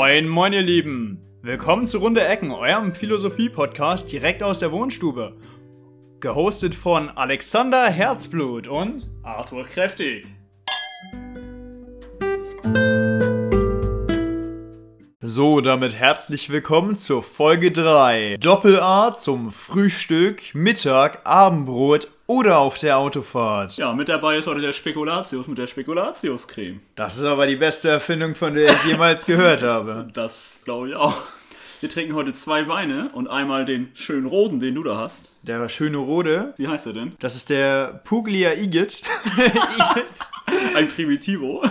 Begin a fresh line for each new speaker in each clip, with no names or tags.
Moin, moin, ihr Lieben. Willkommen zu Runde Ecken, eurem Philosophie-Podcast direkt aus der Wohnstube. Gehostet von Alexander Herzblut und
Arthur Kräftig.
So, damit herzlich willkommen zur Folge 3. Doppel-A zum Frühstück, Mittag, Abendbrot oder auf der Autofahrt.
Ja, mit dabei ist heute der Spekulatius mit der Spekulatius-Creme.
Das ist aber die beste Erfindung, von der ich jemals gehört habe.
Das glaube ich auch. Wir trinken heute zwei Weine und einmal den schönen roten, den du da hast.
Der schöne Rode,
Wie heißt er denn?
das ist der Puglia Igit. Igit.
Ein Primitivo.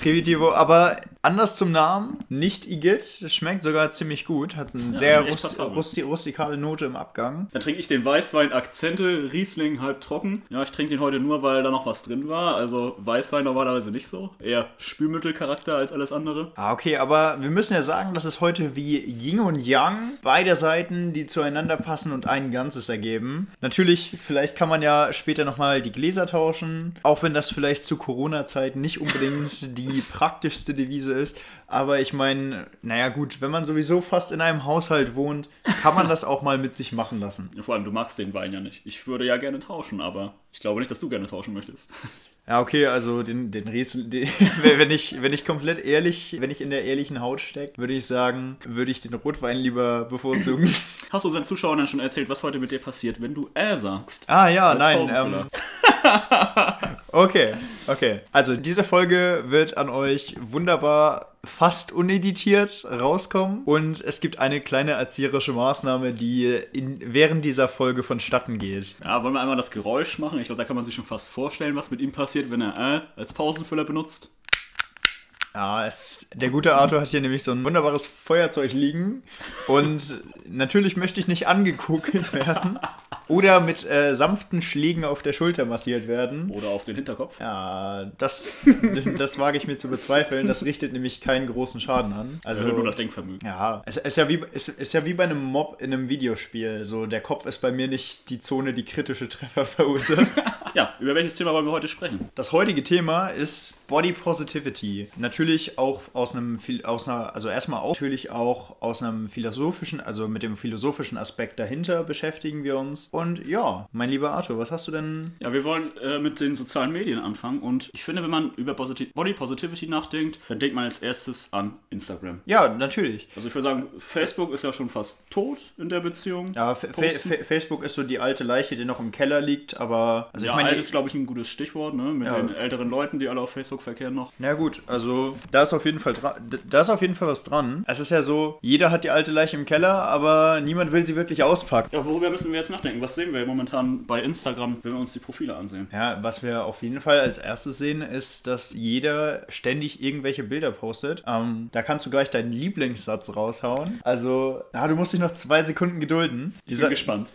Primitivo, aber anders zum Namen, nicht Igit. Das schmeckt sogar ziemlich gut. Hat eine sehr
schmeckt echt
rust rusti rustikale Note im Abgang.
Dann trinke ich den Weißwein Akzente, Riesling halb trocken. Ja, ich trinke den heute nur, weil da noch was drin war. Also Weißwein normalerweise nicht so. Eher Spülmittelcharakter als alles andere.
Ah, okay, aber wir müssen ja sagen, das ist heute wie Yin und Yang. Beide Seiten, die zueinander passen und ein Ganzes ergeben. Natürlich, vielleicht kann man ja später nochmal die Gläser tauschen. Auch wenn das vielleicht zu Corona-Zeiten nicht unbedingt die praktischste Devise ist. Aber ich meine, naja gut, wenn man sowieso fast in einem Haushalt wohnt, kann man das auch mal mit sich machen lassen.
Ja, vor allem, du magst den Wein ja nicht. Ich würde ja gerne tauschen, aber ich glaube nicht, dass du gerne tauschen möchtest.
Ja, okay, also den, den Riesel, den, wenn, ich, wenn ich komplett ehrlich, wenn ich in der ehrlichen Haut stecke, würde ich sagen, würde ich den Rotwein lieber bevorzugen.
Hast du unseren Zuschauern dann schon erzählt, was heute mit dir passiert, wenn du äh sagst?
Ah ja,
Als
nein. Ähm, okay, okay. Also diese Folge wird an euch wunderbar fast uneditiert rauskommen und es gibt eine kleine erzieherische Maßnahme, die in, während dieser Folge vonstatten geht.
Ja, wollen wir einmal das Geräusch machen? Ich glaube, da kann man sich schon fast vorstellen, was mit ihm passiert, wenn er äh als Pausenfüller benutzt.
Ja, es, der gute Arthur hat hier nämlich so ein wunderbares Feuerzeug liegen und natürlich möchte ich nicht angekokelt werden oder mit äh, sanften Schlägen auf der Schulter massiert werden.
Oder auf den Hinterkopf.
Ja, das, das wage ich mir zu bezweifeln. Das richtet nämlich keinen großen Schaden an. Also
Also nur das Denkvermögen.
ja, es ist ja, wie, es ist ja wie bei einem Mob in einem Videospiel. So, der Kopf ist bei mir nicht die Zone, die kritische Treffer verursacht.
Ja, über welches Thema wollen wir heute sprechen?
Das heutige Thema ist Body Positivity. Natürlich auch aus einem, aus einer, also erstmal auch, natürlich auch aus einem philosophischen, also mit dem philosophischen Aspekt dahinter beschäftigen wir uns. Und ja, mein lieber Arthur, was hast du denn?
Ja, wir wollen äh, mit den sozialen Medien anfangen und ich finde, wenn man über Posit Body Positivity nachdenkt, dann denkt man als erstes an Instagram.
Ja, natürlich.
Also ich würde sagen, Facebook ist ja schon fast tot in der Beziehung.
Ja, Fa Fa Facebook ist so die alte Leiche, die noch im Keller liegt, aber also
ja,
ich meine,
alt ist, glaube ich, ein gutes Stichwort, ne? Mit
Ja.
den älteren Leuten, die alle auf Facebook verkehren noch.
Na gut, also da ist auf jeden Fall da ist auf jeden Fall was dran. Es ist ja so, jeder hat die alte Leiche im Keller, aber niemand will sie wirklich auspacken.
Ja, worüber müssen wir jetzt nachdenken? Was sehen wir momentan bei Instagram, wenn wir uns die Profile ansehen?
Ja, was wir auf jeden Fall als erstes sehen, ist, dass jeder ständig irgendwelche Bilder postet. Ähm, da kannst du gleich deinen Lieblingssatz raushauen. Also, ja, du musst dich noch zwei Sekunden gedulden. Die,
Ich
Sa
bin gespannt.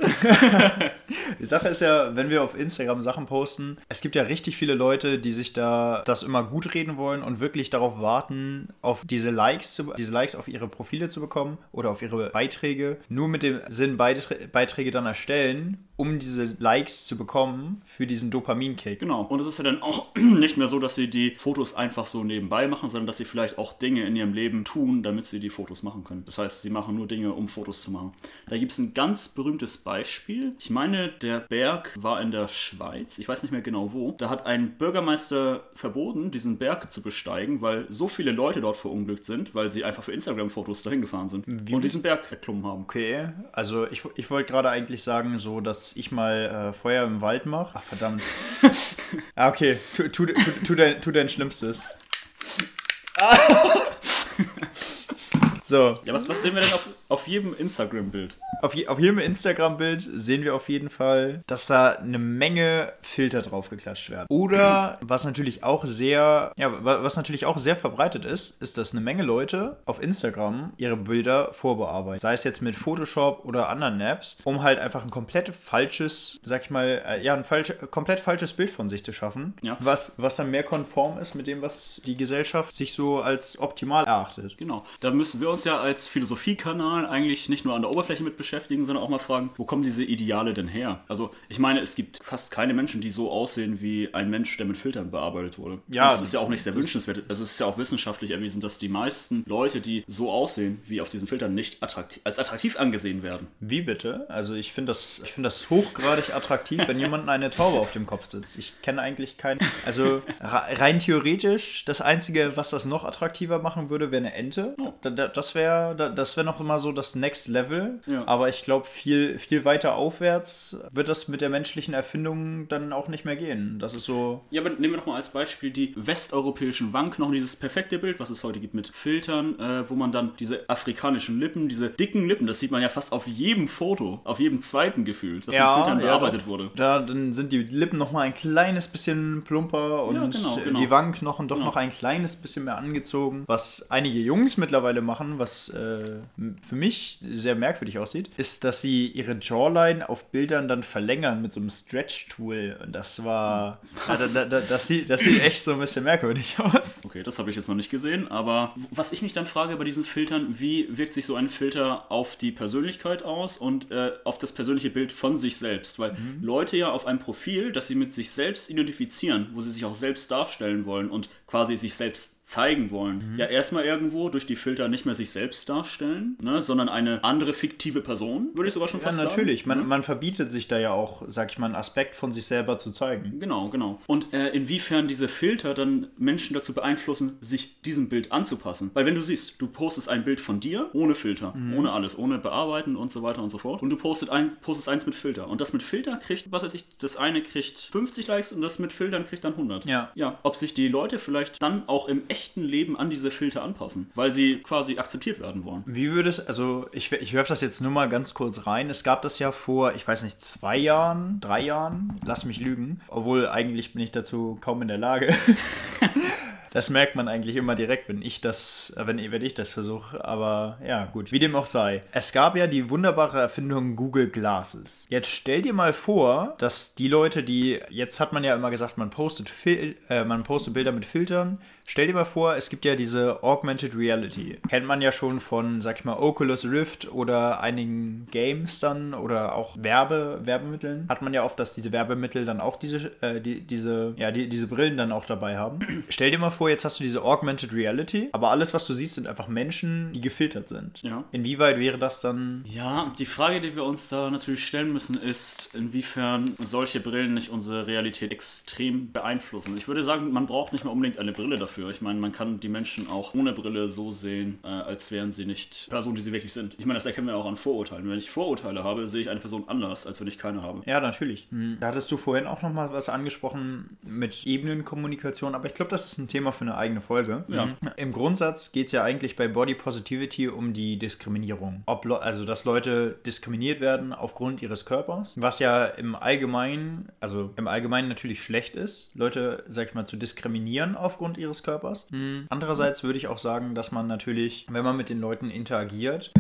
die Sache ist ja, wenn wir auf Instagram Sachen posten, es gibt ja richtig viele Leute, die sich da das immer gut reden wollen und wirklich darauf warten, auf diese Likes, zu, diese Likes auf ihre Profile zu bekommen oder auf ihre Beiträge. Nur mit dem Sinn, Beiträ Beiträge dann erstellen, um diese Likes zu bekommen für diesen Dopaminkick.
Genau. Und es ist ja dann auch nicht mehr so, dass sie die Fotos einfach so nebenbei machen, sondern dass sie vielleicht auch Dinge in ihrem Leben tun, damit sie die Fotos machen können. Das heißt, sie machen nur Dinge, um Fotos zu machen. Da gibt es ein ganz berühmtes Beispiel. Ich meine, der Berg war in der Schweiz. Ich weiß nicht mehr genau wo. Da hat ein Bürgermeister verboten, diesen Berg zu besteigen, weil so viele Leute dort verunglückt sind, weil sie einfach für Instagram-Fotos dahin gefahren sind und diesen Berg erklommen haben.
Okay, also ich, ich wollte gerade eigentlich sagen, so, dass ich mal äh, Feuer im Wald mache. Ach, verdammt. ah, okay, tu, tu, tu, tu, dein, tu dein Schlimmstes. so,
Ja, was, was sehen wir denn auf, auf jedem Instagram-Bild?
auf, je, auf jedem Instagram-Bild sehen wir auf jeden Fall, dass da eine Menge Filter drauf geklatscht werden. Oder was natürlich auch sehr, ja, wa- was natürlich auch sehr verbreitet ist, ist, dass eine Menge Leute auf Instagram ihre Bilder vorbearbeiten. Sei es jetzt mit Photoshop oder anderen Apps, um halt einfach ein komplett falsches, sag ich mal, äh, ja, ein falsch, komplett falsches Bild von sich zu schaffen.
Ja.
Was, was dann mehr konform ist mit dem, was die Gesellschaft sich so als optimal erachtet.
Genau. Da müssen wir uns ja als Philosophiekanal eigentlich nicht nur an der Oberfläche mit beschäftigen, sondern auch mal fragen, wo kommen diese Ideale denn her? Also ich meine, es gibt fast keine Menschen, die so aussehen wie ein Mensch, der mit Filtern bearbeitet wurde.
Ja,
Und das ist ja auch nicht sehr wünschenswert. Also es ist ja auch wissenschaftlich erwiesen, dass die meisten Leute, die so aussehen wie auf diesen Filtern, nicht attraktiv, als attraktiv angesehen werden.
Wie bitte? Also ich finde das, ich finde das hochgradig attraktiv, wenn jemand eine Taube auf dem Kopf sitzt. Ich kenne eigentlich keinen. Also rein theoretisch, das Einzige, was das noch attraktiver machen würde, wäre eine Ente. Da, da, das wäre da, das wäre noch immer so das Next Level.
Ja.
Aber ich glaube, viel, viel weiter aufwärts wird das mit der menschlichen Erfindung dann auch nicht mehr gehen. Das ist so.
Ja, aber nehmen wir doch mal als Beispiel die westeuropäischen Wangenknochen, dieses perfekte Bild, was es heute gibt mit Filtern, äh, wo man dann diese afrikanischen Lippen, diese dicken Lippen, das sieht man ja fast auf jedem Foto, auf jedem zweiten gefühlt, das mit Filtern bearbeitet
doch.
wurde.
Da dann sind die Lippen noch mal ein kleines bisschen plumper und
Ja, genau, genau.
die Wangenknochen doch
Genau.
noch ein kleines bisschen mehr angezogen. Was einige Jungs mittlerweile machen, was äh, für mich sehr merkwürdig aussieht, ist, dass sie ihre Jawline auf Bildern dann verlängern mit so einem Stretch-Tool. Und das war.
Was?
Da, da, da, das, sieht, das sieht echt so ein bisschen merkwürdig aus.
Okay, das habe ich jetzt noch nicht gesehen, aber was ich mich dann frage bei diesen Filtern, wie wirkt sich so ein Filter auf die Persönlichkeit aus und äh, auf das persönliche Bild von sich selbst? Weil Leute ja auf einem Profil, das sie mit sich selbst identifizieren, wo sie sich auch selbst darstellen wollen und quasi sich selbst zeigen wollen, ja erstmal irgendwo durch die Filter nicht mehr sich selbst darstellen, ne, sondern eine andere fiktive Person, würde ich sogar schon
Ja,
fast sagen.
natürlich. Man,
ne?
man verbietet sich da ja auch, sag ich mal, einen Aspekt von sich selber zu zeigen.
Genau, genau. Und äh, inwiefern diese Filter dann Menschen dazu beeinflussen, sich diesem Bild anzupassen. Weil wenn du siehst, du postest ein Bild von dir ohne Filter, ohne alles, ohne bearbeiten und so weiter und so fort. Und du postet eins, postest eins mit Filter. Und das mit Filter kriegt, was weiß ich, das eine kriegt 50 Likes und das mit Filtern kriegt dann 100.
Ja.
Ja, ob sich die Leute vielleicht dann auch im echten Leben an diese Filter anpassen, weil sie quasi akzeptiert werden wollen.
Wie würde es, also ich, ich werfe das jetzt nur mal ganz kurz rein. Es gab das ja vor, ich weiß nicht, zwei Jahren, drei Jahren, lass mich lügen, obwohl eigentlich bin ich dazu kaum in der Lage. Das merkt man eigentlich immer direkt, wenn ich das, wenn, wenn ich das versuche. Aber ja, gut, wie dem auch sei. Es gab ja die wunderbare Erfindung Google Glasses. Jetzt stell dir mal vor, dass die Leute, die, jetzt hat man ja immer gesagt, man postet, Fil äh, man postet Bilder mit Filtern. Stell dir mal vor, es gibt ja diese Augmented Reality. Kennt man ja schon von, sag ich mal, Oculus Rift oder einigen Games dann oder auch Werbe, Werbemitteln. Hat man ja oft, dass diese Werbemittel dann auch diese, äh, die, diese, ja, die, diese Brillen dann auch dabei haben. Stell dir mal vor, jetzt hast du diese Augmented Reality, aber alles, was du siehst, sind einfach Menschen, die gefiltert sind.
Ja.
Inwieweit wäre das dann
Ja, die Frage, die wir uns da natürlich stellen müssen, ist, inwiefern solche Brillen nicht unsere Realität extrem beeinflussen. Ich würde sagen, man braucht nicht mehr unbedingt eine Brille dafür. Ich meine, man kann die Menschen auch ohne Brille so sehen, äh, als wären sie nicht Personen, die sie wirklich sind. Ich meine, das erkennen wir auch an Vorurteilen. Wenn ich Vorurteile habe, sehe ich eine Person anders, als wenn ich keine habe.
Ja, natürlich. Hm. Da hattest du vorhin auch noch mal was angesprochen mit Ebenenkommunikation, aber ich glaube, das ist ein Thema für eine eigene Folge.
Ja.
Mhm. Im Grundsatz geht es ja eigentlich bei Body Positivity um die Diskriminierung. Ob, also, dass Leute diskriminiert werden aufgrund ihres Körpers, was ja im Allgemeinen, also im Allgemeinen natürlich schlecht ist, Leute, sag ich mal, zu diskriminieren aufgrund ihres Körpers. Hm. Andererseits würde ich auch sagen, dass man natürlich, wenn man mit den Leuten interagiert,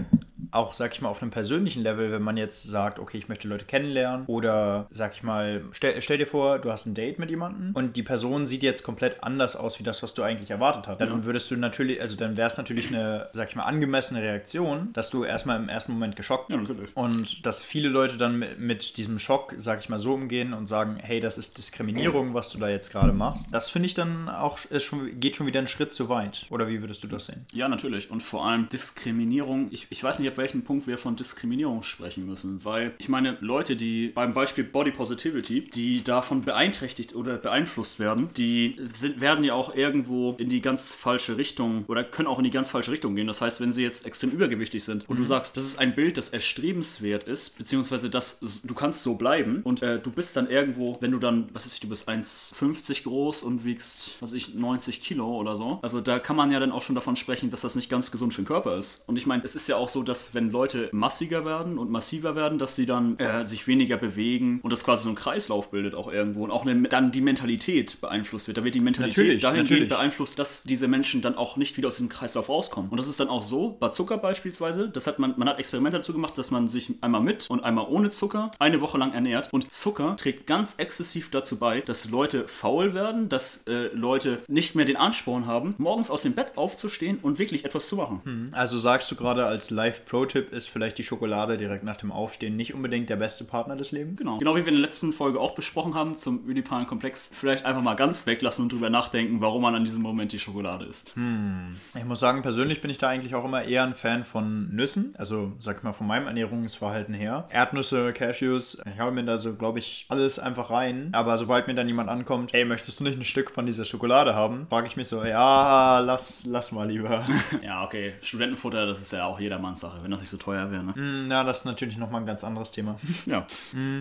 auch, sag ich mal, auf einem persönlichen Level, wenn man jetzt sagt, okay, ich möchte Leute kennenlernen oder, sag ich mal, stell, stell dir vor, du hast ein Date mit jemandem und die Person sieht jetzt komplett anders aus, wie das, was du eigentlich erwartet hast. Dann
Ja.
würdest du natürlich, also dann wäre es natürlich eine, sag ich mal, angemessene Reaktion, dass du erstmal im ersten Moment geschockt
Ja, natürlich.
und dass viele Leute dann mit, mit diesem Schock, sag ich mal, so umgehen und sagen, hey, das ist Diskriminierung, was du da jetzt gerade machst. Das finde ich dann auch, schon, geht schon wieder einen Schritt zu weit. Oder wie würdest du das sehen?
Ja, natürlich. Und vor allem Diskriminierung. Ich, ich weiß nicht, ab welchem Punkt wir von Diskriminierung sprechen müssen, weil ich meine, Leute, die beim Beispiel Body Positivity, die davon beeinträchtigt oder beeinflusst werden, die sind, werden ja auch irgendwo in die ganz falsche Richtung oder können auch in die ganz falsche Richtung gehen. Das heißt, wenn sie jetzt extrem übergewichtig sind und du sagst, das ist ein Bild, das erstrebenswert ist, beziehungsweise das, du kannst so bleiben und äh, du bist dann irgendwo, wenn du dann, was weiß ich, du bist 1,50 groß und wiegst, was weiß ich, 90 Kilo oder so. Also da kann man ja dann auch schon davon sprechen, dass das nicht ganz gesund für den Körper ist. Und ich meine, es ist ja auch so, dass wenn Leute massiger werden und massiver werden, dass sie dann äh, sich weniger bewegen und das quasi so ein Kreislauf bildet auch irgendwo und auch eine, dann die Mentalität beeinflusst wird. Da wird die Mentalität
Natürlich,
dahingehend
natürlich.
beeinflusst, dass diese Menschen dann auch nicht wieder aus diesem Kreislauf rauskommen. Und das ist dann auch so, bei Zucker beispielsweise, das hat man, man hat Experimente dazu gemacht, dass man sich einmal mit und einmal ohne Zucker eine Woche lang ernährt. Und Zucker trägt ganz exzessiv dazu bei, dass Leute faul werden, dass äh, Leute nicht mehr den Ansporn haben, morgens aus dem Bett aufzustehen und wirklich etwas zu machen.
Also sagst du gerade als Live-Pro-Tipp ist vielleicht die Schokolade direkt nach dem Aufstehen nicht unbedingt der beste Partner des Lebens?
Genau. Genau wie wir in der letzten Folge auch besprochen haben zum ödipalen Komplex, vielleicht einfach mal ganz weglassen und drüber nachdenken, warum man an diesem Moment die Schokolade isst.
Ich muss sagen, persönlich bin ich da eigentlich auch immer eher ein Fan von Nüssen. Also, sag ich mal, von meinem Ernährungsverhalten her. Erdnüsse, Cashews, ich habe mir da so, glaube ich, alles einfach rein. Aber sobald mir dann jemand ankommt, hey, möchtest du nicht ein Stück von dieser Schokolade haben? Frage ich mich so, ja, lass, lass mal lieber.
Ja, okay. Studentenfutter, das ist ja auch jedermanns Sache, wenn das nicht so teuer wäre. Ne?
Hm, Na, das ist natürlich nochmal ein ganz anderes Thema.
Ja.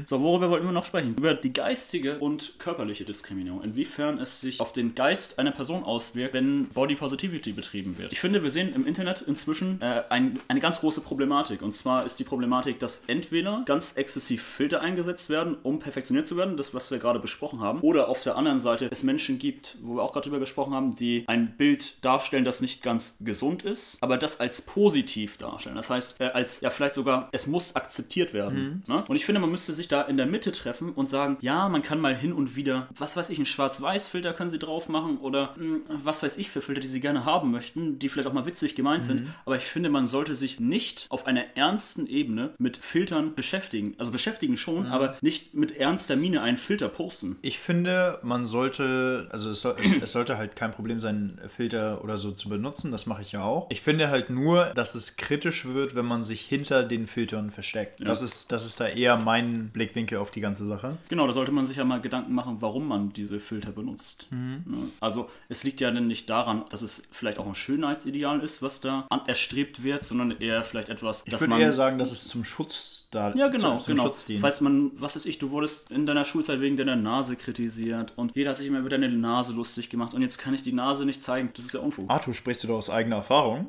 So, worüber wollten wir noch sprechen? Über die geistige und körperliche Diskriminierung. Inwiefern es sich auf den Geist einer Person auswirkt, wenn Body Positivity betrieben wird. Ich finde, wir sehen im Internet inzwischen äh, ein, eine ganz große Problematik. Und zwar ist die Problematik, dass entweder ganz exzessiv Filter eingesetzt werden, um perfektioniert zu werden, das, was wir gerade besprochen haben, oder auf der anderen Seite es Menschen gibt, wo wir auch gerade drüber gesprochen haben, die ein Bild darstellen, das nicht ganz gesund ist, aber das als positiv darstellen. Das heißt, äh, als ja vielleicht sogar, es muss akzeptiert werden. Ne? Und ich finde, man müsste sich da in der Mitte treffen und sagen, ja, man kann mal hin und wieder, was weiß ich, einen Schwarz-Weiß-Filter können sie drauf machen oder mh, was weiß ich für Filter, die sie gerne haben möchten, die vielleicht auch mal witzig gemeint sind. Aber ich finde, man sollte sich nicht auf einer ernsten Ebene mit Filtern beschäftigen. Also beschäftigen schon, aber nicht mit ernster Miene einen Filter posten.
Ich finde, man sollte, also es, soll, es, es sollte halt kein Problem sein, Filter oder so zu benutzen. Das mache ich ja auch. Ich finde halt nur, dass es kritisch wird, wenn man sich hinter den Filtern versteckt. Das, ist, das ist da eher mein Blickwinkel auf die ganze Sache.
Genau, da sollte man sich ja mal Gedanken machen, warum man diese Filter benutzt. Ne? Also es liegt ja dann nicht daran, dass es vielleicht auch ein Schönheitsideal ist, was da erstrebt wird, sondern eher vielleicht etwas,
Ich
dass
würde
man
eher sagen, dass es zum Schutz da
ja, genau,
zum, zum
genau.
Schutz dient.
Falls man, was weiß ich, du wurdest in deiner Schulzeit wegen deiner Nase kritisiert und jeder hat sich immer über deine Nase lustig gemacht und jetzt kann ich die Nase nicht zeigen. Das ist ja Unfug.
Arthur, sprichst du da aus eigener Erfahrung?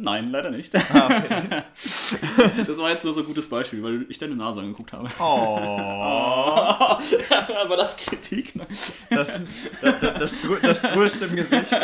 Nein, leider nicht.
Ah,
das war jetzt nur so ein gutes Beispiel, weil ich deine Nase angeguckt habe.
Oh,
Aber das Kritik, ne?
das, das, das, das, grö- das größte im Gesicht.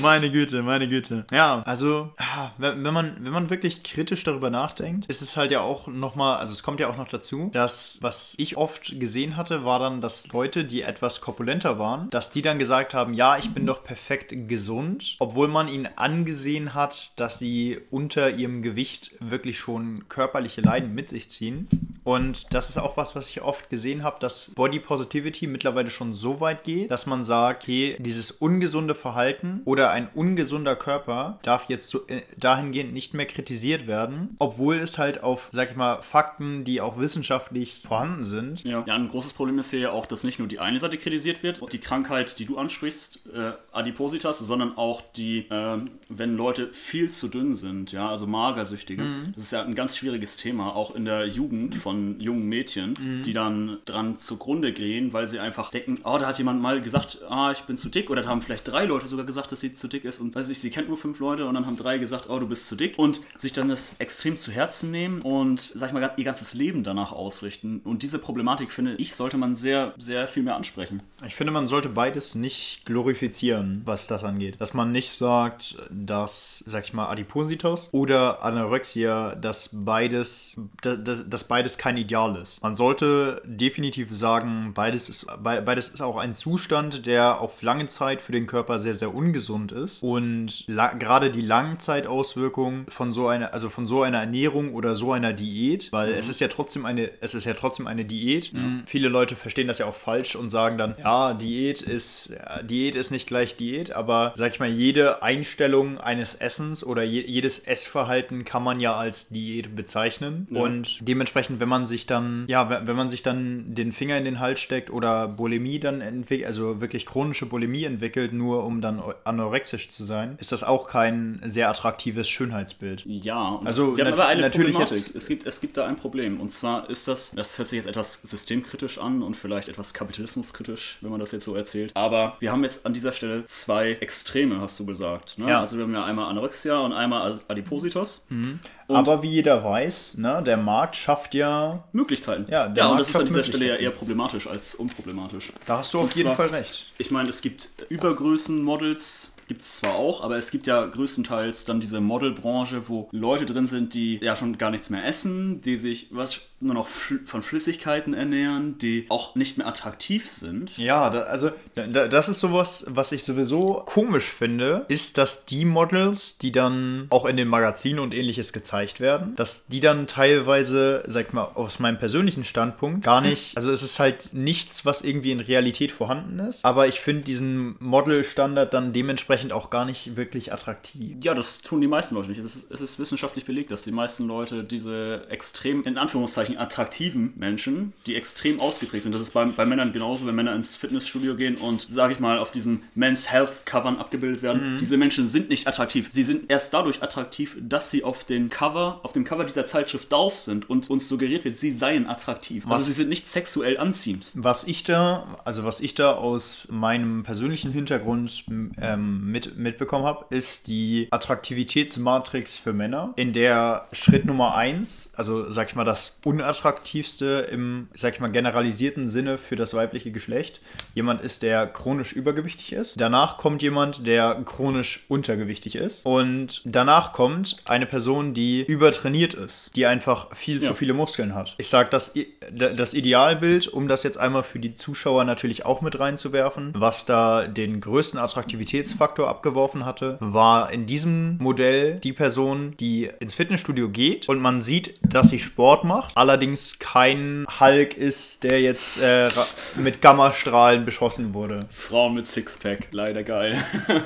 Meine Güte, meine Güte. Ja, also, ah, wenn man, wenn man wirklich kritisch darüber nachdenkt, ist es halt ja auch nochmal, also es kommt ja auch noch dazu, dass, was ich oft gesehen hatte, war dann, dass Leute, die etwas korpulenter waren, dass die dann gesagt haben, ja, ich bin doch perfekt gesund, obwohl man ihnen angesehen hat, dass sie unter ihrem Gewicht wirklich schon körperliche Leiden mit sich ziehen. Und das ist auch was, was ich oft gesehen habe, dass Body Positivity mittlerweile schon so weit geht, dass man sagt, okay, dieses ungesunde Verhalten oder ein ungesunder Körper darf jetzt so, äh, dahingehend nicht mehr kritisiert werden, obwohl es halt auf, sag ich mal, Fakten, die auch wissenschaftlich vorhanden sind,
Ja. ja, ein großes Problem ist hier ja auch, dass nicht nur die eine Seite kritisiert wird, die Krankheit, die du ansprichst, äh, Adipositas, sondern auch die, ähm, wenn Leute viel zu dünn sind, ja, also Magersüchtige. Das ist ja ein ganz schwieriges Thema, auch in der Jugend von jungen Mädchen, die dann dran zugrunde gehen, weil sie einfach denken, oh, da hat jemand mal gesagt, ah, ich bin zu dick, oder da haben vielleicht drei Leute sogar gesagt, dass sie zu dick ist und weiß ich, sie kennt nur fünf Leute und dann haben drei gesagt, oh, du bist zu dick und sich dann das extrem zu Herzen nehmen und, sag ich mal, ihr ganzes Leben danach ausrichten. Und diese Problematik, finde ich, sollte man sehr, sehr viel mehr ansprechen.
Ich finde, man sollte beides nicht glorifizieren, was das angeht. Dass man nicht sagt, dass, sag ich mal, Adipositas oder Anorexia, dass beides, da- dass, dass beides kein Ideal ist. Man sollte definitiv sagen, beides ist, be- beides ist auch ein Zustand, der auf lange Zeit für den Körper sehr, sehr ungesund ist. Und gerade die Langzeitauswirkungen von so einer, also von so einer Ernährung oder so einer Diät, weil es ist ja trotzdem eine, es ist ja trotzdem eine Diät. Viele Leute verstehen das ja auch falsch und sagen dann, ja, Diät ist, ja, Diät ist nicht gleich Diät, aber sag ich mal, jede Einstellung eines Essens oder je, jedes Essverhalten kann man ja als Diät bezeichnen. Und dementsprechend, wenn man sich dann, ja, wenn man sich dann den Finger in den Hals steckt oder Bulimie dann entwickelt, also wirklich chronische Bulimie entwickelt, nur um dann anorexisch zu sein, ist das auch kein sehr attraktives Schönheitsbild.
Ja,
Also
wir haben
nat-
aber eine
natürlich
Problematik.
jetzt-
Es gibt, es gibt da ein Problem. Und zwar ist das, das hört sich jetzt etwas systemkritisch an und vielleicht etwas kapitalismuskritisch, wenn man das jetzt so erzählt. Aber wir haben jetzt an dieser Stelle zwei Extreme, hast du gesagt. Ne?
Ja.
Also wir haben ja einmal Anorexia und einmal Adipositas. Und
Aber wie jeder weiß, ne, der Markt schafft ja,
Möglichkeiten.
Ja, der
ja und
Markt
das ist an dieser Stelle ja eher problematisch als unproblematisch.
da hast du auf
Und
jeden
zwar-
Fall recht.
Ich meine, es gibt Übergrößenmodels, gibt es zwar auch, aber es gibt ja größtenteils dann diese Modelbranche, wo Leute drin sind, die ja schon gar nichts mehr essen, die sich was nur noch von Flüssigkeiten ernähren, die auch nicht mehr attraktiv sind.
Ja, da, also da, da, das ist sowas, was ich sowieso komisch finde, ist, dass die Models, die dann auch in den Magazinen und ähnliches gezeigt werden, dass die dann teilweise, sag mal, aus meinem persönlichen Standpunkt gar nicht, also es ist halt nichts, was irgendwie in Realität vorhanden ist, aber ich finde diesen Modelstandard dann dementsprechend auch gar nicht wirklich attraktiv.
Ja, das tun die meisten Leute nicht. Es ist, es ist wissenschaftlich belegt, dass die meisten Leute diese extrem, in Anführungszeichen, attraktiven Menschen, die extrem ausgeprägt sind, das ist bei, bei Männern genauso, wenn Männer ins Fitnessstudio gehen und, sage ich mal, auf diesen Men's Health Covern abgebildet werden. Diese Menschen sind nicht attraktiv. Sie sind erst dadurch attraktiv, dass sie auf den Cover, auf dem Cover dieser Zeitschrift drauf sind und uns suggeriert wird, sie seien attraktiv.
Was-
Also sie sind nicht sexuell anziehend.
Was ich da, also was ich da aus meinem persönlichen Hintergrund ähm, mit, mitbekommen habe, ist die Attraktivitätsmatrix für Männer, in der Schritt Nummer eins, also sag ich mal das unattraktivste im, sag ich mal, generalisierten Sinne für das weibliche Geschlecht, jemand ist, der chronisch übergewichtig ist. Danach kommt jemand, der chronisch untergewichtig ist. Und danach kommt eine Person, die übertrainiert ist, die einfach viel
Ja.
zu viele Muskeln hat. Ich sage, das, das Idealbild, um das jetzt einmal für die Zuschauer natürlich auch mit reinzuwerfen, was da den größten Attraktivitätsfaktor abgeworfen hatte, war in diesem Modell die Person, die ins Fitnessstudio geht und man sieht, dass sie Sport macht, allerdings kein Hulk ist, der jetzt äh, mit Gammastrahlen beschossen wurde.
Frauen mit Sixpack, leider geil.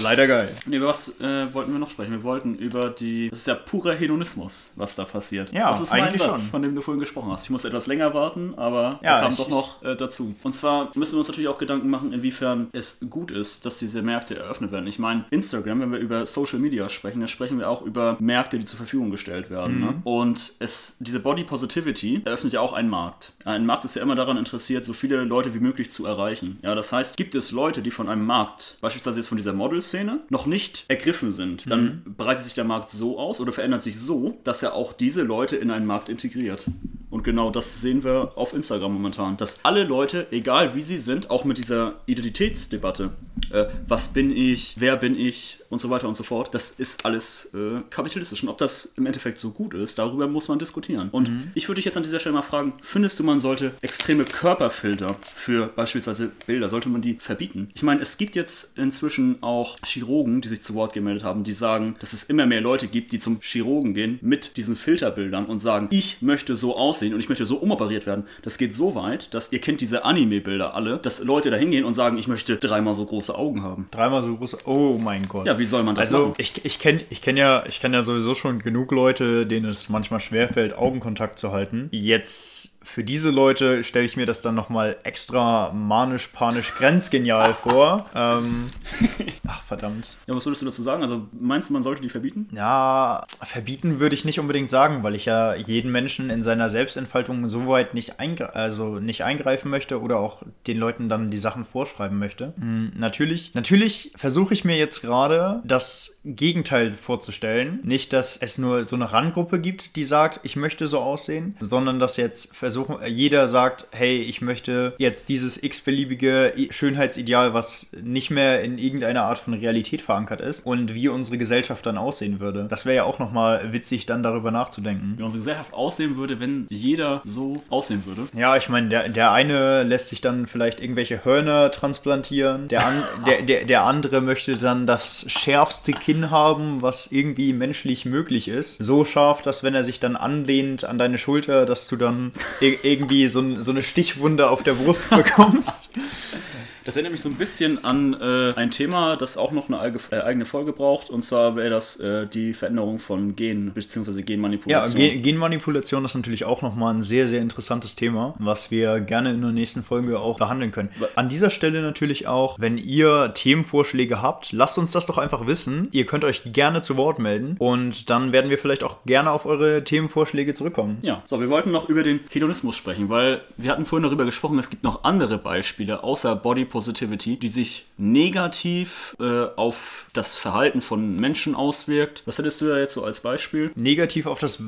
Leider geil.
Nee, über was äh, wollten wir noch sprechen? Wir wollten über die. Das ist ja purer Hedonismus, was da passiert.
Ja,
das ist mein
eigentlich
Satz,
schon.
von dem du vorhin gesprochen hast. Ich muss etwas länger warten, aber
Ja,
kam doch noch äh, dazu. Und zwar müssen wir uns natürlich auch Gedanken machen, inwiefern es gut ist, dass diese Märkte eröffnet werden. Ich meine, Instagram, wenn wir über Social Media sprechen, dann sprechen wir auch über Märkte, die zur Verfügung gestellt werden.
Mhm.
Ne? Und es, diese Body Positivity eröffnet ja auch einen Markt. Ein Markt ist ja immer daran interessiert, so viele Leute wie möglich zu erreichen. Ja, das heißt, gibt es Leute, die von einem Markt, beispielsweise jetzt von dieser Modelszene, noch nicht ergriffen sind, dann breitet sich der Markt so aus oder verändert sich so, dass er auch diese Leute in einen Markt integriert. Und genau das sehen wir auf Instagram momentan. Dass alle Leute, egal wie sie sind, auch mit dieser Identitätsdebatte, äh, was bin ich, wer bin ich und so weiter und so fort, das ist alles äh, kapitalistisch. Und ob das im Endeffekt so gut ist, darüber muss man diskutieren. Und ich würde dich jetzt an dieser Stelle mal fragen, findest du, man sollte extreme Körperfilter für beispielsweise Bilder, sollte man die verbieten? Ich meine, es gibt jetzt inzwischen auch Chirurgen, die sich zu Wort gemeldet haben, die sagen, dass es immer mehr Leute gibt, die zum Chirurgen gehen mit diesen Filterbildern und sagen, ich möchte so aussehen und ich möchte so umoperiert werden. Das geht so weit, dass ihr kennt diese Anime-Bilder alle, dass Leute da hingehen und sagen, ich möchte dreimal so große Augen haben.
Dreimal so groß. Oh mein Gott.
Ja, wie soll man das
Also
machen?
ich, ich kenne ich kenn ja, ich kenn ja sowieso schon genug Leute, denen es manchmal schwerfällt, Augenkontakt zu halten. Jetzt für diese Leute stelle ich mir das dann nochmal extra manisch, panisch, grenzgenial vor. Ähm, ach, verdammt.
Ja, was würdest du dazu sagen? Also meinst du, man sollte die verbieten?
Ja, verbieten würde ich nicht unbedingt sagen, weil ich ja jeden Menschen in seiner Selbstentfaltung so weit nicht, eingre also nicht eingreifen möchte oder auch den Leuten dann die Sachen vorschreiben möchte. Hm, natürlich, natürlich versuche ich mir jetzt gerade das Gegenteil vorzustellen. Nicht, dass es nur so eine Randgruppe gibt, die sagt, ich möchte so aussehen, sondern dass jetzt versuchen, jeder sagt, hey, ich möchte jetzt dieses x-beliebige Schönheitsideal, was nicht mehr in irgendeiner Art von Realität verankert ist und wie unsere Gesellschaft dann aussehen würde. Das wäre ja auch nochmal witzig, dann darüber nachzudenken.
Wie unsere Gesellschaft aussehen würde, wenn jeder so aussehen würde.
Ja, ich meine, der, der eine lässt sich dann vielleicht irgendwelche Hörner transplantieren, der, an, der, der, der andere möchte dann das schärfste Kinn haben, was irgendwie menschlich möglich ist. So scharf, dass wenn er sich dann anlehnt an deine Schulter, dass du dann ir- irgendwie so, so eine Stichwunde auf der Brust bekommst.
Das erinnert mich so ein bisschen an äh, ein Thema, das auch noch eine äh, eigene Folge braucht. Und zwar wäre das äh, die Veränderung von Genen bzw.
Ja,
Genmanipulation.
Gen Genmanipulation ist natürlich auch nochmal ein sehr, sehr interessantes Thema, was wir gerne in der nächsten Folge auch behandeln können. An dieser Stelle natürlich auch, wenn ihr Themenvorschläge habt, lasst uns das doch einfach wissen. Ihr könnt euch gerne zu Wort melden und dann werden wir vielleicht auch gerne auf eure Themenvorschläge zurückkommen.
Ja, so, wir wollten noch über den Hedonismus sprechen, weil wir hatten vorhin darüber gesprochen, es gibt noch andere Beispiele außer Body Positivity, die sich negativ äh, auf das Verhalten von Menschen auswirkt. Was hättest du da jetzt so als Beispiel?
Negativ auf das,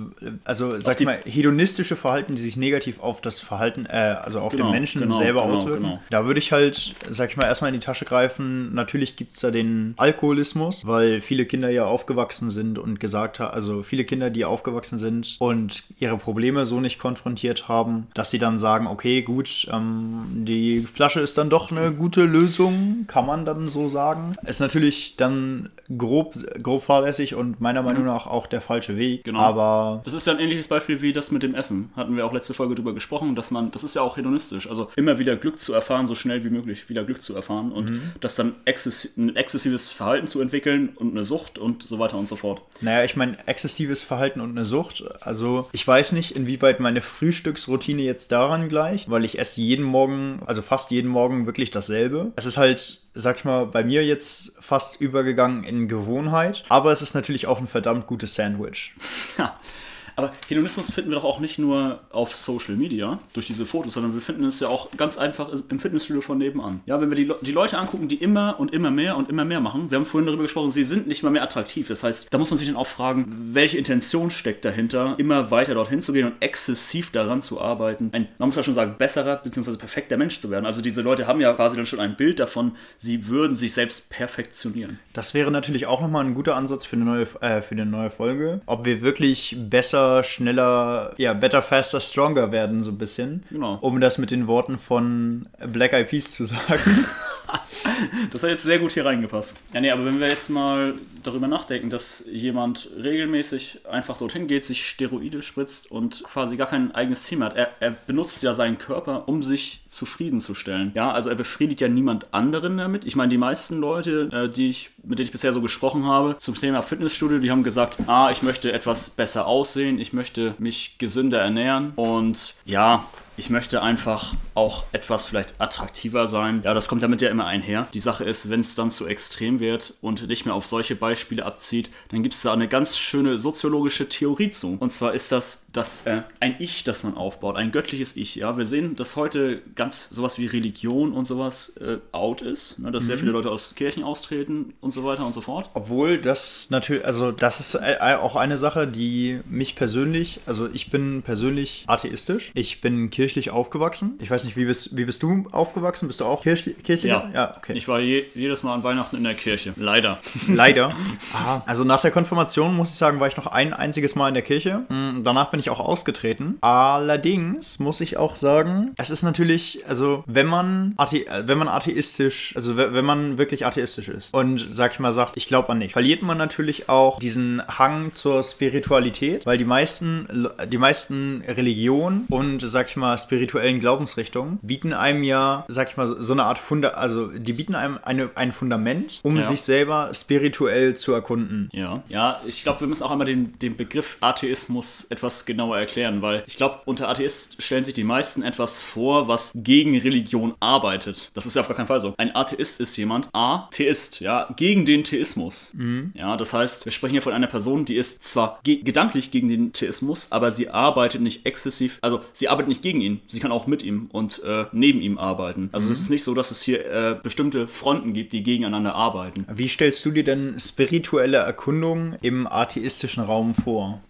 also sag ich mal, hedonistische Verhalten, die sich negativ auf das Verhalten, äh, also auf
Genau,
den Menschen
genau,
selber
genau,
auswirken.
genau.
Da würde ich halt, sag ich mal, erstmal in die Tasche greifen. Natürlich gibt es da den Alkoholismus, weil viele Kinder ja aufgewachsen sind und gesagt haben, also viele Kinder, die aufgewachsen sind und ihre Probleme so nicht konfrontiert haben, dass sie dann sagen, okay, gut, ähm, die Flasche ist dann doch eine gute Lösung, kann man dann so sagen. Ist natürlich dann grob, grob fahrlässig und meiner Meinung nach auch der falsche Weg.
Genau.
Aber
Das ist ja ein ähnliches Beispiel wie das mit dem Essen. Hatten wir auch letzte Folge drüber gesprochen, dass man, das ist ja auch hedonistisch, also immer wieder Glück zu erfahren, so schnell wie möglich wieder Glück zu erfahren und das dann exzess ein exzessives Verhalten zu entwickeln und eine Sucht und so weiter und so fort.
Naja, ich meine, exzessives Verhalten und eine Sucht. Also, ich weiß nicht, inwieweit meine Frühstücksroutine jetzt daran gleicht, weil ich esse jeden Morgen, also fast jeden Morgen wirklich dasselbe. Es ist halt, sag ich mal, bei mir jetzt fast übergegangen in Gewohnheit. Aber es ist natürlich auch ein verdammt gutes Sandwich.
Aber Hedonismus finden wir doch auch nicht nur auf Social Media durch diese Fotos, sondern wir finden es ja auch ganz einfach im Fitnessstudio von nebenan. Ja, wenn wir die, die Leute angucken, die immer und immer mehr und immer mehr machen, wir haben vorhin darüber gesprochen, sie sind nicht mal mehr attraktiv. Das heißt, da muss man sich dann auch fragen, welche Intention steckt dahinter, immer weiter dorthin zu gehen und exzessiv daran zu arbeiten, ein, man muss ja schon sagen, besserer bzw. perfekter Mensch zu werden. Also diese Leute haben ja quasi dann schon ein Bild davon, sie würden sich selbst perfektionieren.
Das wäre natürlich auch nochmal ein guter Ansatz für eine neue, äh, für eine neue Folge. Ob wir wirklich besser, schneller, ja, better, faster, stronger werden, so ein bisschen.
Genau.
Um das mit den Worten von Black Eyed Peas zu sagen.
Das hat jetzt sehr gut hier reingepasst. Ja, nee, aber wenn wir jetzt mal darüber nachdenken, dass jemand regelmäßig einfach dorthin geht, sich Steroide spritzt und quasi gar kein eigenes mehr hat. Er, er benutzt ja seinen Körper, um sich zufriedenzustellen. Ja, also er befriedigt ja niemand anderen damit. Ich meine, die meisten Leute, äh, die ich, mit denen ich bisher so gesprochen habe, zum Thema Fitnessstudio, die haben gesagt, ah, ich möchte etwas besser aussehen, ich möchte mich gesünder ernähren und ja, ich möchte einfach auch etwas vielleicht attraktiver sein. Ja, das kommt damit ja immer einher. Die Sache ist, wenn es dann zu extrem wird und nicht mehr auf solche Beispiele abzieht, dann gibt es da eine ganz schöne soziologische Theorie zu. Und zwar ist das, das äh, ein Ich, das man aufbaut, ein göttliches Ich. Ja, wir sehen, dass heute ganz sowas wie Religion und sowas äh, out ist, ne? dass sehr viele Leute aus Kirchen austreten und so weiter und so fort.
Obwohl das natürlich, also das ist äh, auch eine Sache, die mich persönlich, also ich bin persönlich atheistisch. Ich bin kirchlich aufgewachsen. Ich weiß nicht, wie bist, wie bist du aufgewachsen? Bist du auch kirchli kirchlicher?
Ja,
okay.
Ich war je, jedes Mal an Weihnachten in der Kirche. Leider.
Leider. Aha. Also nach der Konfirmation, muss ich sagen, war ich noch ein einziges Mal in der Kirche. Mm, Danach bin ich auch ausgetreten. Allerdings muss ich auch sagen, es ist natürlich, also wenn man, athe wenn man atheistisch, also we- wenn man wirklich atheistisch ist und, sag ich mal, sagt, ich glaube an nicht, verliert man natürlich auch diesen Hang zur Spiritualität, weil die meisten, die meisten Religionen und, sag ich mal, spirituellen Glaubensrichtungen bieten einem ja, sag ich mal, so eine Art Funda, also die bieten einem eine, ein Fundament, um
Ja.
sich selber spirituell zu erkunden.
Ja, ja, ich glaube, wir müssen auch einmal den, den Begriff Atheismus etwas genauer erklären, weil ich glaube, unter Atheist stellen sich die meisten etwas vor, was gegen Religion arbeitet. Das ist ja auf gar keinen Fall so. Ein Atheist ist jemand, A, Theist, ja, gegen den Theismus. Ja, das heißt, wir sprechen hier von einer Person, die ist zwar ge gedanklich gegen den Theismus, aber sie arbeitet nicht exzessiv, also sie arbeitet nicht gegen ihn, sie kann auch mit ihm und äh, neben ihm arbeiten. Also es ist nicht so, dass es hier äh, bestimmte Fronten gibt, die gegeneinander arbeiten.
Wie stellst du dir denn spirituelle Erkundung im atheistischen Raum vor?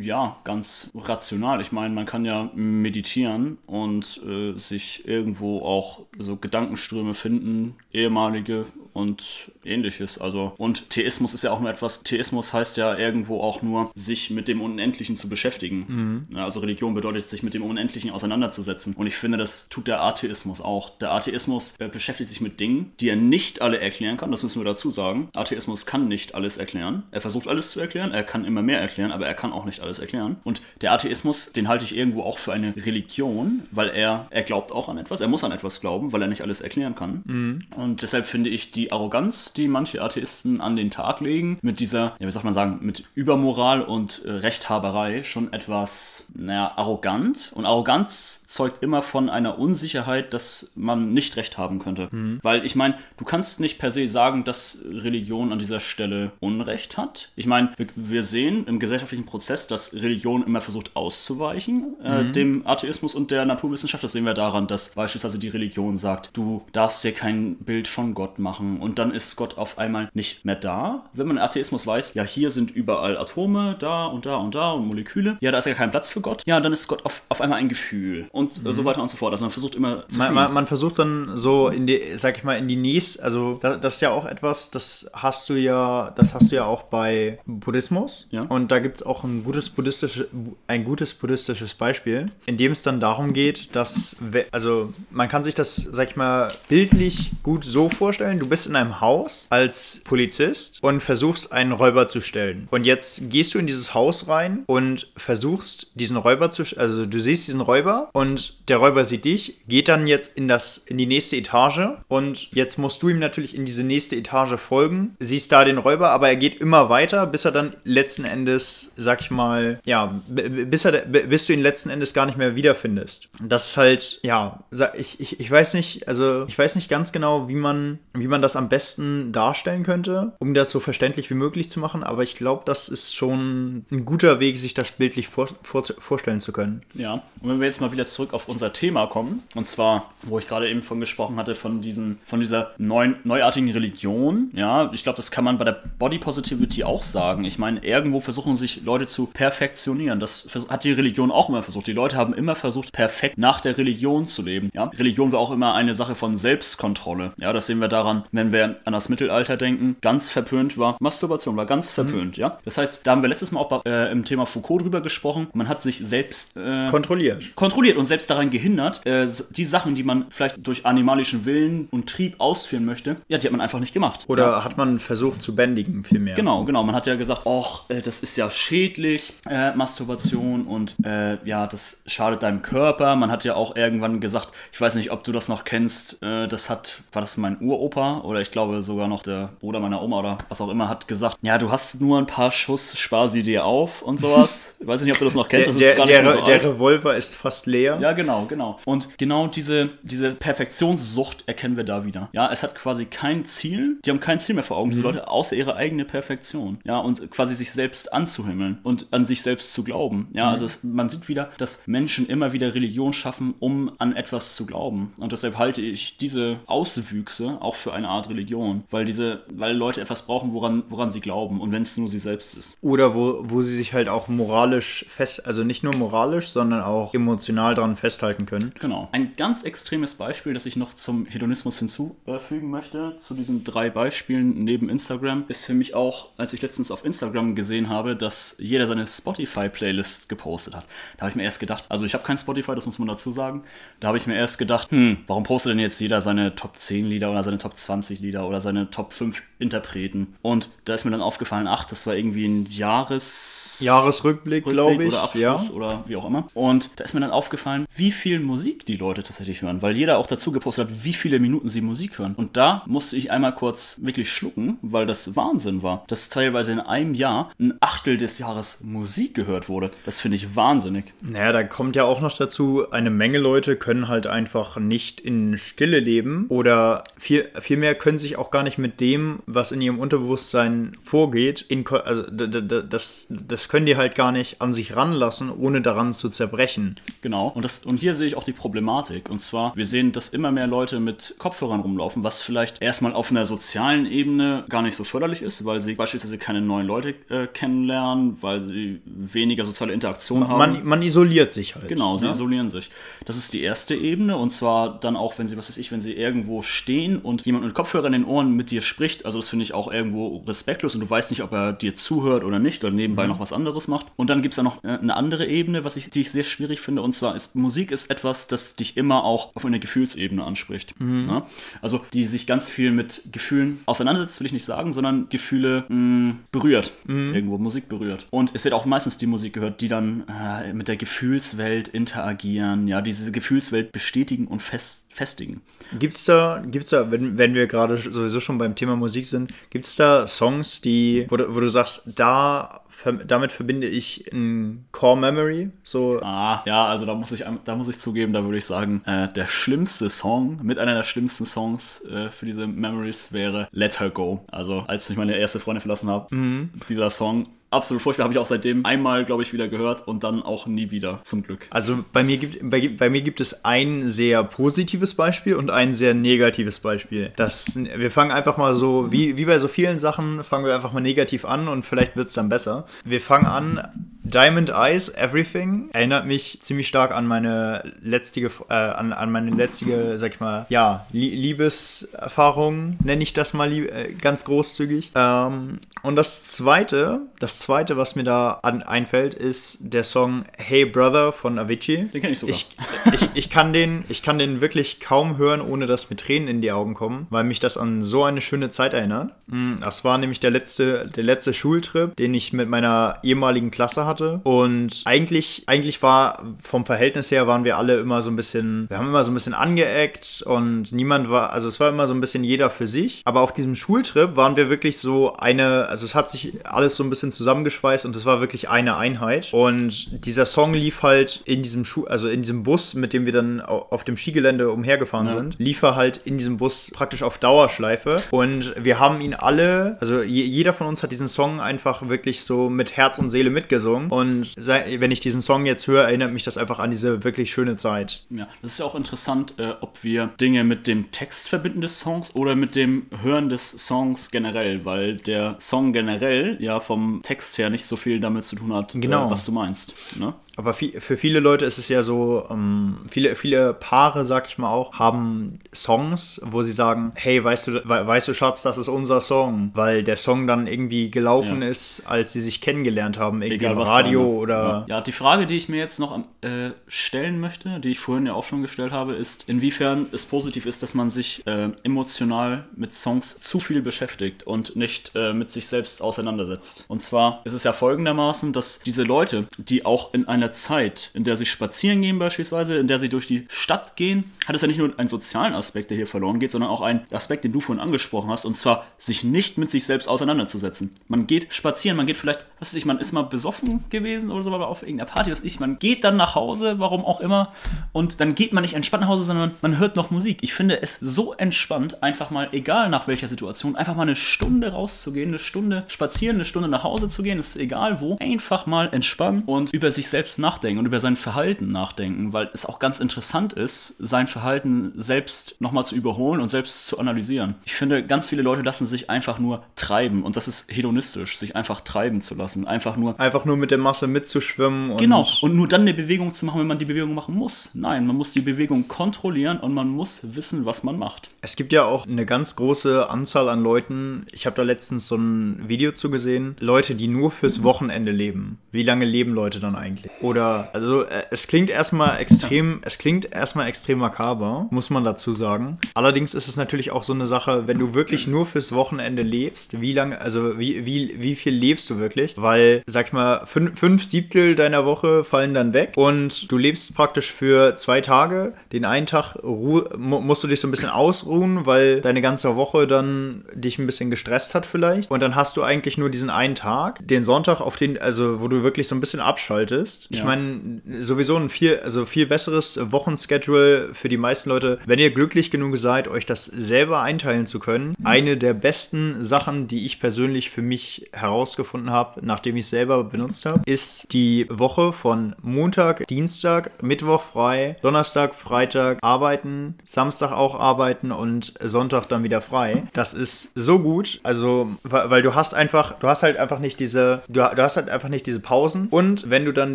ja, ganz rational. Ich meine, man kann ja meditieren und äh, sich irgendwo auch so Gedankenströme finden, ehemalige und ähnliches. Also, und Theismus ist ja auch nur etwas, Theismus heißt ja irgendwo auch nur, sich mit dem Unendlichen zu beschäftigen. Ja, also Religion bedeutet, sich mit dem Unendlichen auseinanderzusetzen. Und ich finde, das tut der Atheismus auch. Der Atheismus äh, beschäftigt sich mit Dingen, die er nicht alle erklären kann. Das müssen wir dazu sagen. Atheismus kann nicht alles erklären. Er versucht alles zu erklären, er kann immer mehr erklären, aber er kann auch nicht alles erklären. Und der Atheismus, den halte ich irgendwo auch für eine Religion, weil er, er glaubt auch an etwas, er muss an etwas glauben, weil er nicht alles erklären kann. Und deshalb finde ich die Arroganz, die manche Atheisten an den Tag legen, mit dieser, ja, wie soll man sagen, mit Übermoral und äh, Rechthaberei schon etwas, naja, arrogant. Und Arroganz zeugt immer von einer Unsicherheit, dass man nicht recht haben könnte. Weil ich meine, du kannst nicht per se sagen, dass Religion an dieser Stelle Unrecht hat. Ich meine, wir, wir sehen im gesellschaftlichen Prozess, dass Religion immer versucht auszuweichen, äh, dem Atheismus und der Naturwissenschaft. Das sehen wir daran, dass beispielsweise die Religion sagt, du darfst dir kein Bild von Gott machen und dann ist Gott auf einmal nicht mehr da. Wenn man Atheismus weiß, ja, hier sind überall Atome, da und da und da und Moleküle, ja, da ist ja kein Platz für Gott. Ja, dann ist Gott auf, auf einmal ein Gefühl und äh, so weiter und so fort. Also man versucht immer zu
Man, man, man versucht dann so in die, sag ich mal, in die nächste, also da- das ist ja auch etwas, das hast du ja, das hast du ja auch bei Buddhismus.
Ja.
Und da gibt es auch ein gutes buddhistisches, ein gutes buddhistisches Beispiel, in dem es dann darum geht, dass, also man kann sich das, sag ich mal, bildlich gut so vorstellen, du bist in einem Haus als Polizist und versuchst einen Räuber zu stellen. Und jetzt gehst du in dieses Haus rein und versuchst diesen Räuber zu, also du siehst diesen Räuber und der Räuber sieht dich, geht dann jetzt in das, in die nächste Etage und jetzt musst du ihm natürlich in diese nächste Etage folgen, siehst da den Räuber, aber er geht immer weiter, bis er dann letzten Endes, sag ich mal, ja, bis, er, bis du ihn letzten Endes gar nicht mehr wiederfindest. Das ist halt, ja, ich, ich, ich weiß nicht, also ich weiß nicht ganz genau, wie man, wie man das am besten darstellen könnte, um das so verständlich wie möglich zu machen, aber ich glaube, das ist schon ein guter Weg, sich das bildlich vor, vor, vorstellen zu können.
Ja, und wenn wir jetzt mal wieder zurück auf unser Thema kommen, und zwar, wo ich gerade eben von gesprochen hatte, von diesen, von dieser neuen, neuartigen Religion, ja, ich glaube, das kann man bei der Body Positivity auch sagen. Ich meine, irgendwo versuchen sich Leute zu perfektionieren. Das hat die Religion auch immer versucht. Die Leute haben immer versucht, perfekt nach der Religion zu leben. Ja, Religion war auch immer eine Sache von Selbstkontrolle. Ja, das sehen wir daran, wenn wir an das Mittelalter denken. Ganz verpönt war Masturbation, war ganz verpönt. Ja, das heißt, da haben wir letztes Mal auch bei, äh, im Thema Foucault drüber gesprochen. Man hat sich selbst äh,
Kontrolliert.
kontrolliert und selbst daran gehindert, äh, die Sachen, die man vielleicht durch animalischen Willen und Trieb ausführen möchte, ja, die hat man einfach nicht gemacht.
Oder
ja.
hat man versucht zu bändigen, vielmehr.
Genau, genau. Man hat ja gesagt, ach, äh, das ist ja schädlich, äh, Masturbation und äh, ja, das schadet deinem Körper. Man hat ja auch irgendwann gesagt, ich weiß nicht, ob du das noch kennst, das hat, war das mein Uropa oder ich glaube sogar noch der Bruder meiner Oma oder was auch immer, hat gesagt, ja, du hast nur ein paar Schuss, spar sie dir auf und sowas. Ich weiß nicht, ob du das noch kennst,
Der,
das
der, der,
so
der. Revolver ist fast leer.
Ja, genau, genau. Und genau diese, diese Perfektionssucht erkennen wir da wieder. Ja, es hat quasi kein Ziel. Die haben kein Ziel mehr vor Augen, diese Leute, außer ihre eigene Perfektion. Ja, und quasi sich selbst anzuhimmeln und an sich selbst zu glauben. Ja, also es, man sieht wieder, dass Menschen immer wieder Religion schaffen, um an etwas zu glauben. Und deshalb halte ich diese Auswüchse auch für eine Art Religion, weil diese, weil Leute etwas brauchen, woran, woran sie glauben und wenn es nur sie selbst ist.
Oder wo, wo sie sich halt auch moralisch fest, also nicht nur moralisch, sondern auch emotional dran festhalten können.
Genau. Ein ganz extremes Beispiel, das ich noch zum Hedonismus hinzufügen möchte, zu diesen drei Beispielen neben Instagram, ist für mich auch, als ich letztens auf Instagram gesehen habe, dass jeder seine Spotify-Playlist gepostet hat. Da habe ich mir erst gedacht, also ich habe kein Spotify, das muss man dazu sagen. Da habe ich mir erst gedacht, hm, warum postet denn jetzt jeder seine Top 10 Lieder oder seine Top 20 Lieder oder seine Top 5 Interpreten? Und da ist mir dann aufgefallen, ach, das war irgendwie ein Jahres...
Jahresrückblick, glaube ich.
Oder Abschluss
ja.
oder wie auch immer. Und da ist mir dann aufgefallen, wie viel Musik die Leute tatsächlich hören, weil jeder auch dazu gepostet hat, wie viele Minuten sie Musik hören. Und da musste ich einmal kurz wirklich schlucken, weil das Wahnsinn war, dass teilweise in einem Jahr ein Achtel des Jahres Musik gehört wurde. Das finde ich wahnsinnig.
Naja, da kommt ja auch noch dazu, eine Menge Leute können halt einfach nicht in Stille leben oder viel, vielmehr können sich auch gar nicht mit dem, was in ihrem Unterbewusstsein vorgeht, in, also d- d- d- das, das können die halt gar nicht an sich ranlassen, ohne daran zu zerbrechen.
Genau. Und, das, und hier sehe ich auch die Problematik. Und zwar, wir sehen, dass immer mehr Leute mit Kopfhörern rumlaufen, was vielleicht erstmal auf einer sozialen Ebene gar nicht so förderlich ist, weil sie beispielsweise keine neuen Leute äh, kennenlernen, weil sie weniger soziale Interaktion haben.
Man, man isoliert sich halt.
Genau, sie
ne?
isolieren sich. Das ist die erste Ebene und zwar dann auch, wenn sie, was weiß ich, wenn sie irgendwo stehen und jemand mit Kopfhörer in den Ohren mit dir spricht. Also das finde ich auch irgendwo respektlos und du weißt nicht, ob er dir zuhört oder nicht oder nebenbei mhm. noch was anderes macht. Und dann gibt es da noch äh, eine andere Ebene, was ich, die ich sehr schwierig finde. Und zwar ist Musik ist etwas, das dich immer auch auf einer Gefühlsebene anspricht. Mhm. Ja? Also die sich ganz viel mit Gefühlen auseinandersetzt, will ich nicht sagen, sondern Gefühle mh, mm, berührt. Mhm. Irgendwo Musik berührt. Und es wird auch meistens die Musik gehört, die dann äh, mit der Gefühlswelt interagieren, ja, diese Gefühlswelt bestätigen und fest, festigen.
Gibt's da, gibt's da, wenn, wenn wir gerade sowieso schon beim Thema Musik sind, gibt es da Songs, die, wo du, wo du sagst, da damit verbinde ich ein Core Memory. So.
Ah, ja, also da muss ich, da muss ich zugeben, da würde ich sagen, äh, der schlimmste Song, mit einer der schlimmsten Songs äh, für diese Memories wäre Let Her Go. Also als ich meine erste Freundin verlassen habe, mhm. dieser Song absolut furchtbar. Habe ich auch seitdem einmal, glaube ich, wieder gehört und dann auch nie wieder, zum Glück.
Also bei mir gibt, bei, bei, mir gibt es ein sehr positives Beispiel und ein sehr negatives Beispiel. Das, wir fangen einfach mal so, wie, wie bei so vielen Sachen, fangen wir einfach mal negativ an und vielleicht wird es dann besser. Wir fangen an, Diamond Eyes, Everything, erinnert mich ziemlich stark an meine letztige, äh, an, an meine letztige, sag ich mal, ja, Liebeserfahrung, nenne ich das mal äh, ganz großzügig. Ähm, und das zweite, das zweite, was mir da an, einfällt, ist der Song Hey Brother von Avicii.
Den kenne ich sogar.
Ich, ich, ich, kann den, ich kann den wirklich kaum hören, ohne dass mir Tränen in die Augen kommen, weil mich das an so eine schöne Zeit erinnert. Mm, das war nämlich der letzte, der letzte Schultrip, den ich mit meiner ehemaligen Klasse hatte. Und eigentlich, eigentlich war vom Verhältnis her waren wir alle immer so ein bisschen, wir haben immer so ein bisschen angeeckt und niemand war, also es war immer so ein bisschen jeder für sich. Aber auf diesem Schultrip waren wir wirklich so eine, also es hat sich alles so ein bisschen zusammengeschweißt und es war wirklich eine Einheit. Und dieser Song lief halt in diesem Schuh, also in diesem Bus, mit dem wir dann auf dem Skigelände umhergefahren ja. sind, lief er halt in diesem Bus praktisch auf Dauerschleife. Und wir haben ihn alle, also jeder von uns hat diesen Song einfach wirklich so mit Herz und Seele mitgesungen. Und wenn ich diesen Song jetzt höre, erinnert mich das einfach an diese wirklich schöne Zeit.
Ja, das ist ja auch interessant, äh, ob wir Dinge mit dem Text verbinden des Songs oder mit dem Hören des Songs generell, weil der Song generell ja vom Text her nicht so viel damit zu tun hat,
äh, genau.
äh, was du meinst. Ne?
Aber für viele Leute ist es ja so, ähm, viele, viele Paare, sag ich mal auch, haben Songs, wo sie sagen, hey, weißt du, we weißt du, Schatz, das ist unser Song, weil der Song dann irgendwie gelaufen ja. ist, als sie sich kennengelernt haben, irgendwie Egal, im Radio oder.
Ja. ja. die Frage, die ich mir jetzt noch äh, stellen möchte, die ich vorhin ja auch schon gestellt habe, ist, inwiefern es positiv ist, dass man sich äh, emotional mit Songs zu viel beschäftigt und nicht äh, mit sich selbst auseinandersetzt. Und zwar ist es ja folgendermaßen, dass diese Leute, die auch in einer Zeit, in der sie spazieren gehen beispielsweise, in der sie durch die Stadt gehen, hat es ja nicht nur einen sozialen Aspekt, der hier verloren geht, sondern auch einen Aspekt, den du vorhin angesprochen hast, und zwar sich nicht mit sich selbst auseinanderzusetzen. Man geht spazieren, man geht vielleicht, was weiß ich, man ist mal besoffen gewesen oder so, aber auf irgendeiner Party, was weiß ich, man geht dann nach Hause, warum auch immer, und dann geht man nicht entspannt nach Hause, sondern man hört noch Musik. Ich finde es so entspannt, einfach mal, egal nach welcher Situation, einfach mal eine Stunde rauszugehen, eine Stunde spazieren, eine Stunde nach Hause zu gehen, ist egal wo, einfach mal entspannen und über sich selbst nachdenken und über sein Verhalten nachdenken, weil es auch ganz interessant ist, sein Verhalten selbst nochmal zu überholen und selbst zu analysieren. Ich finde, ganz viele Leute lassen sich einfach nur treiben und das ist hedonistisch, sich einfach treiben zu lassen. Einfach nur.
Einfach nur mit der Masse mitzuschwimmen.
Und genau. Und nur dann eine Bewegung zu machen, wenn man die Bewegung machen muss. Nein, man muss die Bewegung kontrollieren und man muss wissen, was man macht.
Es gibt ja auch eine ganz große Anzahl an Leuten. Ich habe da letztens so ein Video zu gesehen. Leute, die nur fürs Wochenende leben. Wie lange leben Leute dann eigentlich? Oder, also, äh, es klingt erstmal extrem, es klingt erstmal extrem makaber, muss man dazu sagen. Allerdings ist es natürlich auch so eine Sache, wenn du wirklich nur fürs Wochenende lebst, wie lange, also wie, wie, wie viel lebst du wirklich? Weil, sag ich mal, fünf, fünf Siebtel deiner Woche fallen dann weg und du lebst praktisch für zwei Tage. Den einen Tag musst du dich so ein bisschen ausruhen, weil deine ganze Woche dann dich ein bisschen gestresst hat vielleicht. Und dann hast du eigentlich nur diesen einen Tag, den Sonntag, auf den, also wo du wirklich so ein bisschen abschaltest. Ja. Ich meine, sowieso ein viel, also viel besseres Wochenschedule für die meisten Leute, wenn ihr glücklich genug seid, euch das selber einteilen zu können. Mhm. Eine der besten Sachen, die ich persönlich für mich herausgefunden habe, nachdem ich es selber benutzt habe, ist die Woche von Montag, Dienstag, Mittwoch frei, Donnerstag, Freitag arbeiten, Samstag auch arbeiten und Sonntag dann wieder frei. Das ist so gut, also weil du hast einfach, du hast halt einfach nicht diese, du, du hast halt einfach nicht diese Pausen und wenn du dann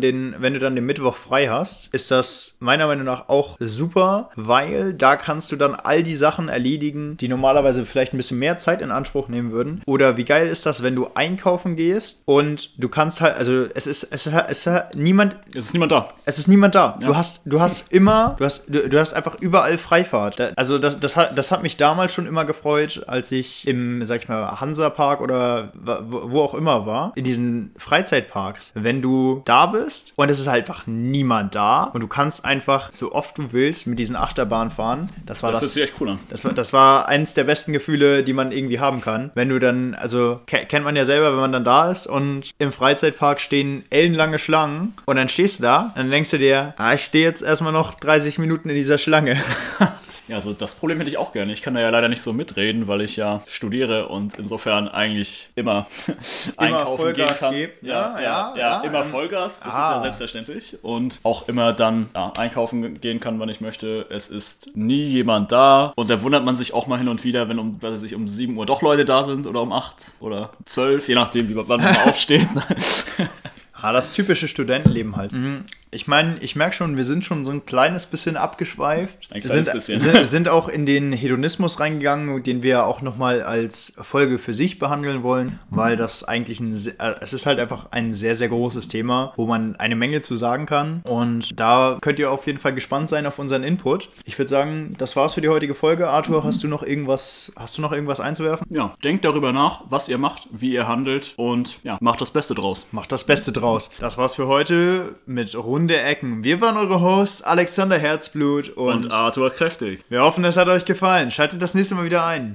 den, wenn du dann den Mittwoch frei hast, ist das meiner Meinung nach auch super, weil da kannst du dann all die Sachen erledigen, die normalerweise vielleicht ein bisschen mehr Zeit in Anspruch nehmen würden. Oder wie geil ist das, wenn du einkaufen gehst und du kannst halt, also es ist, es ist, es ist niemand,
Es ist niemand da.
es ist niemand da. Du hast, du hast immer, du hast, du, du hast einfach überall Freifahrt. Also das, das, hat, das hat mich damals schon immer gefreut, als ich im, sag ich mal, Hansa-Park oder wa- wo, wo auch immer war, in diesen Freizeitparks. Wenn du da bist und es ist halt einfach niemand da und du kannst einfach so oft du willst mit diesen Achterbahnen fahren, das war
Das
das.
sich echt cool an.
Das war, das war eines der besten Gefühle, die man irgendwie haben kann. Wenn du dann, also ke kennt man ja selber, wenn man dann da ist und im Freizeitpark stehen ellenlange Schlangen und dann stehst du da, dann denkst du dir, ah, ich stehe jetzt erstmal noch 30 Minuten in dieser Schlange.
Ja, also das Problem hätte ich auch gerne. Ich kann da ja leider nicht so mitreden, weil ich ja studiere und insofern eigentlich immer, einkaufen gehen
Vollgas
kann.
gebe.
Ja,
Ja,
ja,
ja,
immer Vollgas, das ist
Ah.
ja selbstverständlich. Und auch immer dann einkaufen gehen kann, wann ich möchte. Es ist nie jemand da. Und da wundert man sich auch mal hin und wieder, wenn um, was weiß ich, um 7 Uhr doch Leute da sind oder um 8 oder 12, je nachdem, wie wann man aufsteht.
Ah, das typische Studentenleben halt. Mhm. Ich meine, ich merke schon, wir sind schon so ein kleines bisschen abgeschweift.
Ein kleines
sind,
bisschen.
Sind, sind auch in den Hedonismus reingegangen, den wir auch nochmal als Folge für sich behandeln wollen, weil das eigentlich ein, äh, es ist halt einfach ein sehr, sehr großes Thema, wo man eine Menge zu sagen kann. Und da könnt ihr auf jeden Fall gespannt sein auf unseren Input. Ich würde sagen, das war's für die heutige Folge. Arthur, hast du noch irgendwas, hast du noch irgendwas einzuwerfen?
ja, denkt darüber nach, was ihr macht, wie ihr handelt und ja, macht das Beste draus.
Macht das Beste draus. Das war's für heute mit Runde Ecken. Wir waren eure Hosts, Alexander Herzblut und,
Und Arthur kräftig.
wir hoffen, es hat euch gefallen. Schaltet das nächste Mal wieder ein.